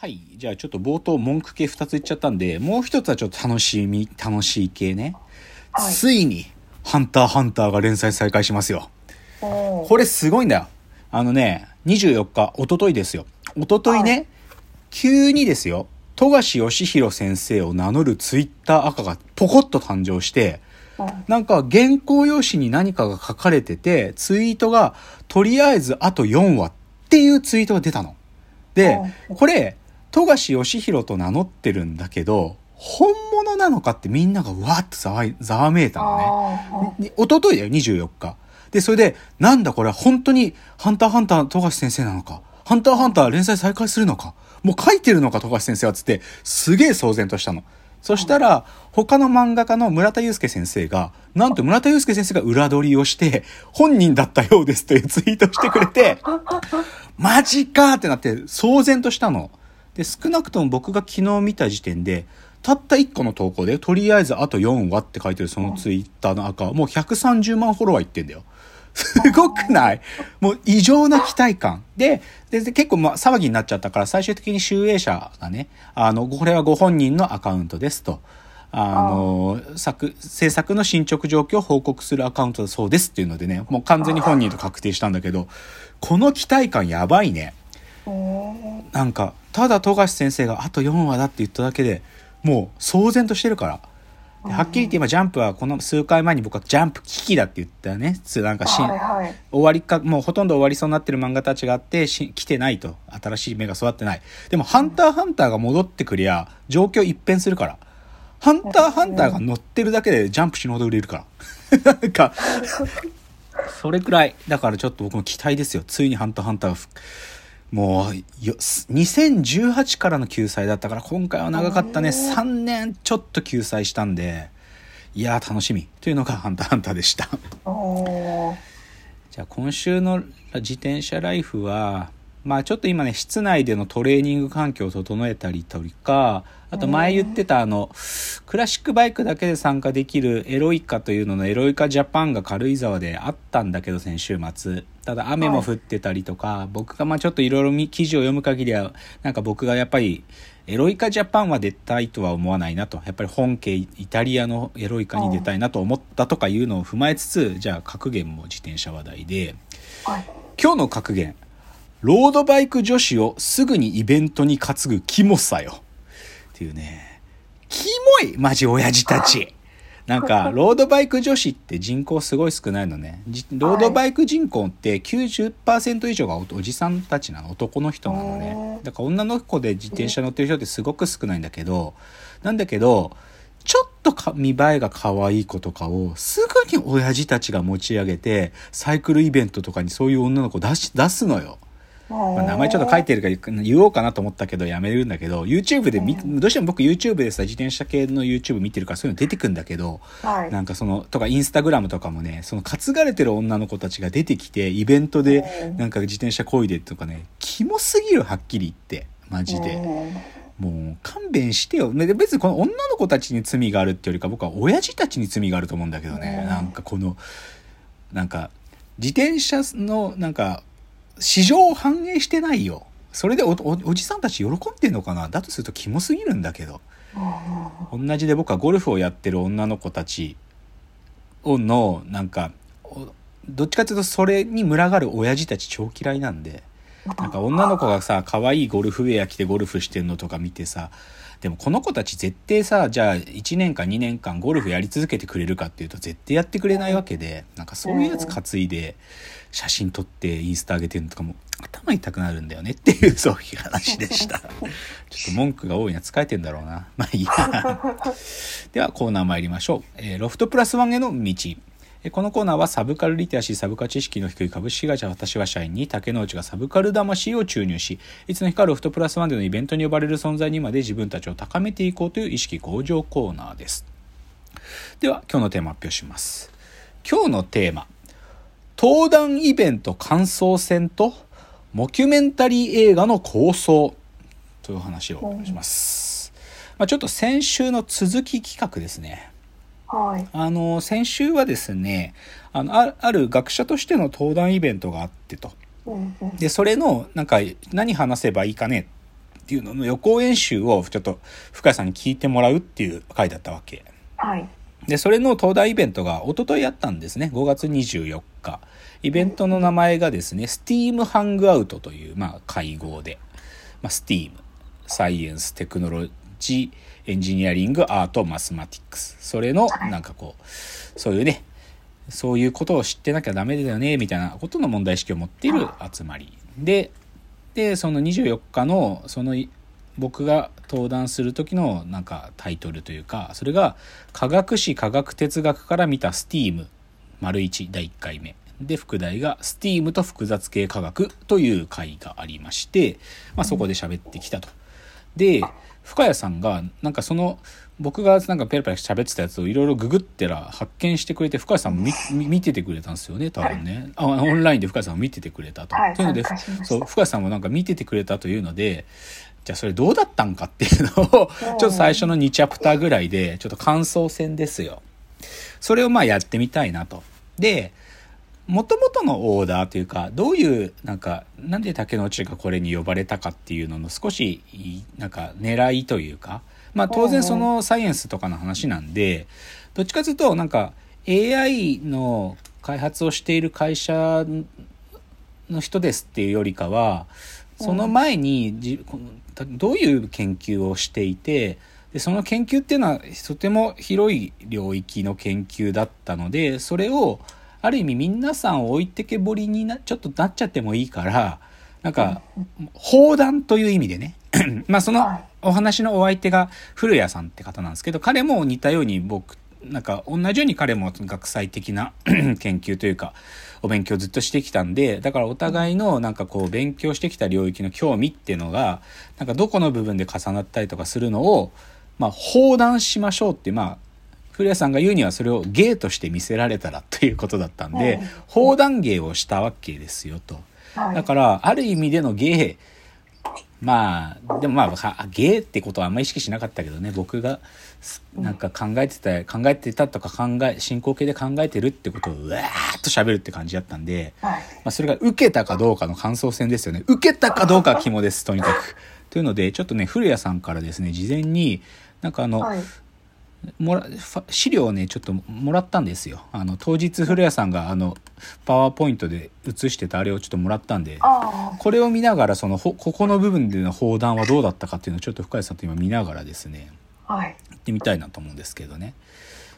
はい。じゃあちょっと冒頭文句系2つ言っちゃったんで、もう一つはちょっと楽しみ、楽しい系ね。はいついに、ハンターハンターが連載再開しますよ。これすごいんだよ。あのね、24日、一昨日ですよ。一昨日ね、急にですよ、富樫義弘先生を名乗るツイッター赤がポコッと誕生して、うんなんか原稿用紙に何かが書かれてて、ツイートが、とりあえずあと4話っていうツイートが出たの。で、これ、富樫義弘と名乗ってるんだけど、本物なのかってみんながわーっとざわいざわめいたのね。あーに一昨日だよ、24日。で、それで、なんだこれは本当に、ハンターハンター富樫先生なのか？ハンターハンター連載再開するのか？もう書いてるのか、富樫先生はつって、すげえ騒然としたの。そしたら、他の漫画家の村田祐介先生が、なんと村田祐介先生が裏取りをして、本人だったようですというツイートをしてくれて、マジかってなって騒然としたの。で、少なくとも僕が昨日見た時点で、たった1個の投稿で、とりあえずあと4話って書いてるそのツイッターの赤、もう130万フォロワーいってんだよ。すごくない？もう異常な期待感。で、でで結構まあ騒ぎになっちゃったから最終的に集英社がね、あの、これはご本人のアカウントですと。あの、作、制作の進捗状況を報告するアカウントだそうですっていうのでね、もう完全に本人と確定したんだけど、この期待感やばいね。なんか、ただ富樫先生があと4話だって言っただけでもう騒然としてるから。ではっきり言って今ジャンプはこの数回前に僕はジャンプ危機だって言ったね。つなんかし、はいはい終わりか、もうほとんど終わりそうになってる漫画たちがあって、し来てないと。新しい芽が育ってない。でも、ハンターハンターが戻ってくりゃ、状況一変するから。ハンターハンターが乗ってるだけでジャンプ死ぬほど売れるから。なんか、それくらい。だからちょっと僕も期待ですよ。ついにハンターハンターもうよ、2018からの救済だったから、今回は長かったね。3年ちょっと救済したんで、いやー楽しみ。というのがハンターハンターでした。じゃあ今週の自転車ライフは、まあちょっと今ね、室内でのトレーニング環境を整えたりとか、あと前言ってたあの、クラシックバイクだけで参加できるエロイカというののエロイカジャパンが軽井沢であったんだけど、先週末。ただ雨も降ってたりとか、僕がまあちょっといろいろ記事を読む限りは、なんか僕がやっぱり、エロイカジャパンは出たいとは思わないなと。やっぱり本家イタリアのエロイカに出たいなと思ったとかいうのを踏まえつつ、じゃあ格言も自転車話題で、はい今日の格言。ロードバイク女子をすぐにイベントに担ぐキモさよ。っていうね。キモいマジ親父たち。なんか、ロードバイク女子って人口すごい少ないのね。じロードバイク人口って90%以上がおおじさんたちなの。男の人なのね。だから女の子で自転車乗ってる人ってすごく少ないんだけど、なんだけど、ちょっとか見栄えが可愛い子とかをすぐに親父たちが持ち上げて、サイクルイベントとかにそういう女の子出し、出すのよ。まあ、名前ちょっと書いてるから言おうかなと思ったけどやめるんだけど YouTube で見どうしても僕 YouTube でさ自転車系の YouTube 見てるからそういうの出てくんだけどはいなんかそのとかインスタグラムとかもねその担がれてる女の子たちが出てきてイベントでうんなんか自転車こいでとかねキモすぎるはっきり言ってマジで。うんもう勘弁してよ。別にこの女の子たちに罪があるってよりか僕は親父たちに罪があると思うんだけどね。うんなんかこの、なんか自転車のなんか市場を反映してないよ。それでおじさんたち喜んでんのかな？だとするとキモすぎるんだけど。同じで僕はゴルフをやってる女の子たちをのなんかどっちかっていうとそれに群がる親父たち超嫌いなんで。なんか女の子がさ、可愛いゴルフウェア着てゴルフしてんのとか見てさ、でもこの子たち絶対さ、じゃあ1年間2年間ゴルフやり続けてくれるかっていうと絶対やってくれないわけで、なんかそういうやつ担いで写真撮ってインスタ上げてるのとかも頭痛くなるんだよねっていうそういう話でした。ちょっと文句が多いな、疲れてんだろうな。まあいいや。ではコーナー参りましょう。えーロフトプラスワンへの道。このコーナーはサブカルリテラシー、サブカ知識の低い株式会社私は社員に竹之内がサブカル魂を注入し、いつの日かロフトプラスワンでのイベントに呼ばれる存在にまで自分たちを高めていこうという意識向上コーナーです。では今日のテーマ発表します。今日のテーマ。登壇イベント感想戦とモキュメンタリー映画の構想という話をします。まあ、ちょっと先週の続き企画ですね。はいあの、先週はですね、あの、あある学者としての登壇イベントがあってと。うんうんで、それの、なんか、何話せばいいかね？っていうのの予行演習をちょっと深谷さんに聞いてもらうっていう回だったわけ。はい。で、それの東大イベントが一昨日やったんですね。5月24日。イベントの名前がですね、Steam Hangout という、まあ、会合で、まあ、Steam、サイエンス、テクノロジー、エンジニアリング、アート、マスマティックス。それの、なんかこう、そういうね、そういうことを知ってなきゃダメだよね、みたいなことの問題意識を持っている集まり。で、で、その24日の、その、僕が登壇する時のなんかタイトルというか、それが、科学史科学哲学から見た STEAM、丸1第1回目。で、副題が STEAM と複雑系科学という回がありまして、まあそこで喋ってきたと。で、深谷さんが、なんかその、僕がなんかペラペラ喋ってたやつをいろいろググってら発見してくれて、深谷さんも見ててくれたんですよね、多分ね。あ、オンラインで深谷さんも見ててくれたと。はいというのでそう、深谷さんもなんか見ててくれたというので、じゃあそれどうだったんかっていうのを、ちょっと最初の2チャプターぐらいで、ちょっと感想戦ですよ。それをまあやってみたいなと。で、元々のオーダーというか、どういう、なんか、なんで竹之内がこれに呼ばれたかっていうのの少し、なんか狙いというか、まあ当然そのサイエンスとかの話なんで、どっちかというと、なんか AI の開発をしている会社の人ですっていうよりかは、その前にじこのどういう研究をしていて、でその研究っていうのはとても広い領域の研究だったのでそれをある意味皆さん置いてけぼりになちょっとなっちゃってもいいからなんか砲弾という意味でね。まあそのはい。お話のお相手が古谷さんって方なんですけど彼も似たように僕なんか同じように彼も学際的な 研究というかお勉強ずっとしてきたんでだからお互いのなんかこう勉強してきた領域の興味っていうのがなんかどこの部分で重なったりとかするのをまあ砲弾しましょうってまあ古谷さんが言うにはそれを芸として見せられたらということだったんでうん砲弾芸をしたわけですよと。はい。だから、ある意味での芸、まあ、でもまあ、は芸ってことはあんまり意識しなかったけどね、僕が、すなんか考えてた、考えてたとか考え、進行形で考えてるってことをうわーっと喋るって感じだったんで、はい。まあ、それが受けたかどうかの感想戦ですよね。受けたかどうかは肝です、とにかく。というので、ちょっとね、古谷さんからですね、事前に、なんかあの、はい。もら資料をねちょっともらったんですよあの当日古谷さんがあのパワーポイントで写してたあれをちょっともらったんであこれを見ながらそのほここの部分での砲弾はどうだったかっていうのをちょっと深谷さんと今見ながらですねあ。はい。行ってみたいなと思うんですけどね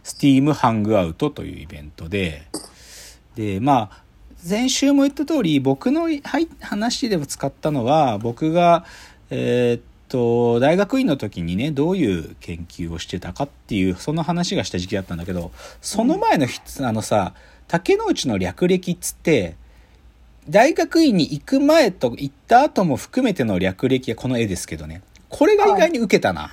Steam Hangout というイベントででまあ前週も言った通り僕のはい話で使ったのは僕がえーっと大学院の時にねどういう研究をしてたかっていうその話がした時期だったんだけどその前のひあのさ竹之内の略歴っつって大学院に行く前と行った後も含めての略歴がこの絵ですけどね。これが意外に受けたな、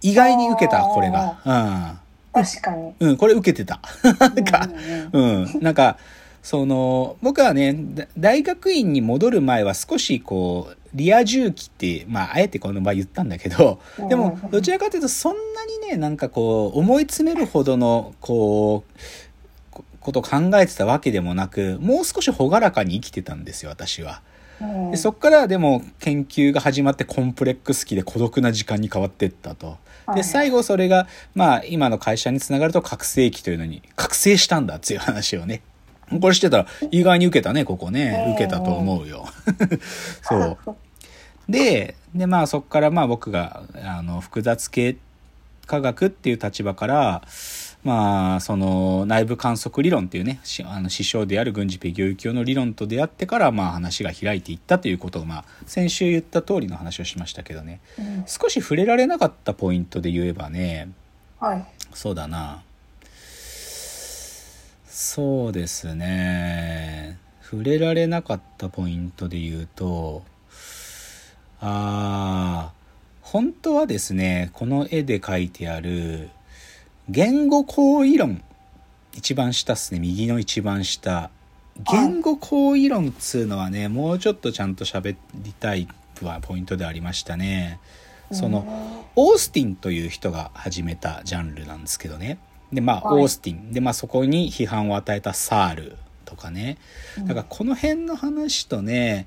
意外に受けたこれが。確かに。うん、うん、これ受けてた。なんかうんうん。うんうん、なんかその僕はねだ大学院に戻る前は少しこうリア充期ってまああえてこの場言ったんだけどでもどちらかというとそんなにねなんかこう思い詰めるほどのこうこことを考えてたわけでもなくもう少し朗らかに生きてたんですよ私は。うん。でそっからでも研究が始まってコンプレックス期で孤独な時間に変わっていったと。ではい。最後それがまあ今の会社につながると覚醒期というのに覚醒したんだっていう話をね。これしてたら意外に受けたねここね。うん。受けたと思うよ。そうででまあそこからまあ僕があの複雑系科学っていう立場からまあその内部観測理論っていうねしあの師匠である軍事ペギョユキオの理論と出会ってからまあ話が開いていったということをまあ先週言った通りの話をしましたけどね。うん。少し触れられなかったポイントで言えばねはい。そうだな。そうですね。触れられなかったポイントで言うとあー。本当はですねこの絵で描いてある言語行為論。一番下っすね。右の一番下。言語行為論っつうのはねもうちょっとちゃんと喋りたいポイントでありましたね。そのオースティンという人が始めたジャンルなんですけどね。で、まあ、はい。オースティン。で、まあ、そこに批判を与えたサールとかね。うん。だから、この辺の話とね、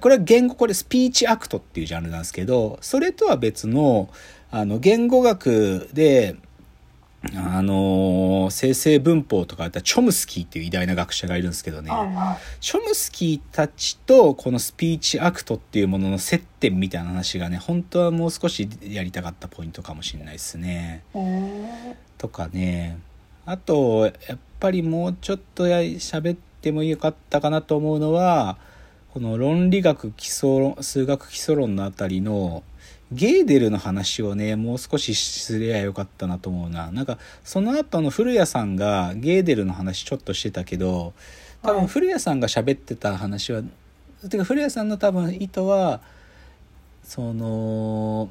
これは言語これスピーチアクトっていうジャンルなんですけどそれとは別のあの言語学であの生成文法とかあったチョムスキーっていう偉大な学者がいるんですけどね、チョムスキーたちとこのスピーチアクトっていうものの接点みたいな話がね本当はもう少しやりたかったポイントかもしれないですね。とかね。あとやっぱりもうちょっとや喋ってもよかったかなと思うのはこの論理学基礎論数学基礎論のあたりのゲーデルの話をねもう少しすればよかったなと思うな。なんかその後の古谷さんがゲーデルの話ちょっとしてたけど多分はい。古谷さんが喋ってた話は、てか古谷さんの多分意図はその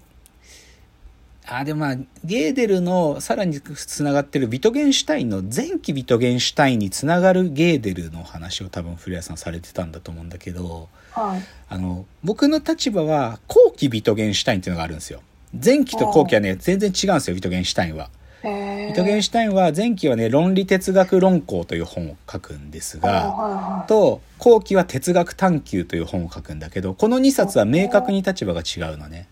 あでもまあゲーデルのさらにつながってるビトゲンシュタインの前期ビトゲンシュタインにつながるゲーデルの話を多分古谷さんされてたんだと思うんだけどーはい。あの僕の立場は後期ビトゲンシュタインっていうのがあるんですよ前期と後期はね全然違うんですよビトゲンシュタインはビトゲンシュタインは前期はね論理哲学論考という本を書くんですあが。と後期は哲学探求という本を書くんだけどこの2冊は明確に立場が違うのね。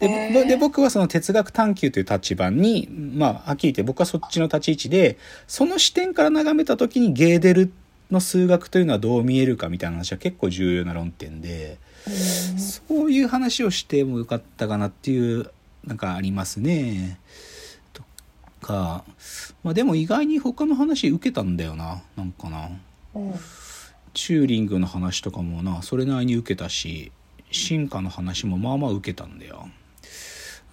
でで僕はその哲学探求という立場にまあはっきり言って僕はそっちの立ち位置でその視点から眺めた時にゲーデルの数学というのはどう見えるかみたいな話は結構重要な論点でうんそういう話をしてもよかったかなっていうなんかありますね。とかまあでも意外に他の話受けたんだよななんかな。うんチューリングの話とかもなそれなりに受けたし進化の話もまあまあ受けたんだよだ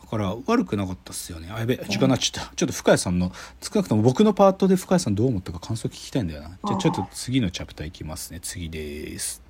から悪くなかったっすよね。あやべ時間なっちゃった。ちょっと深谷さんの少なくとも僕のパートで深谷さんどう思ったか感想聞きたいんだよな。じゃあちょっと次のチャプターいきますね。次です。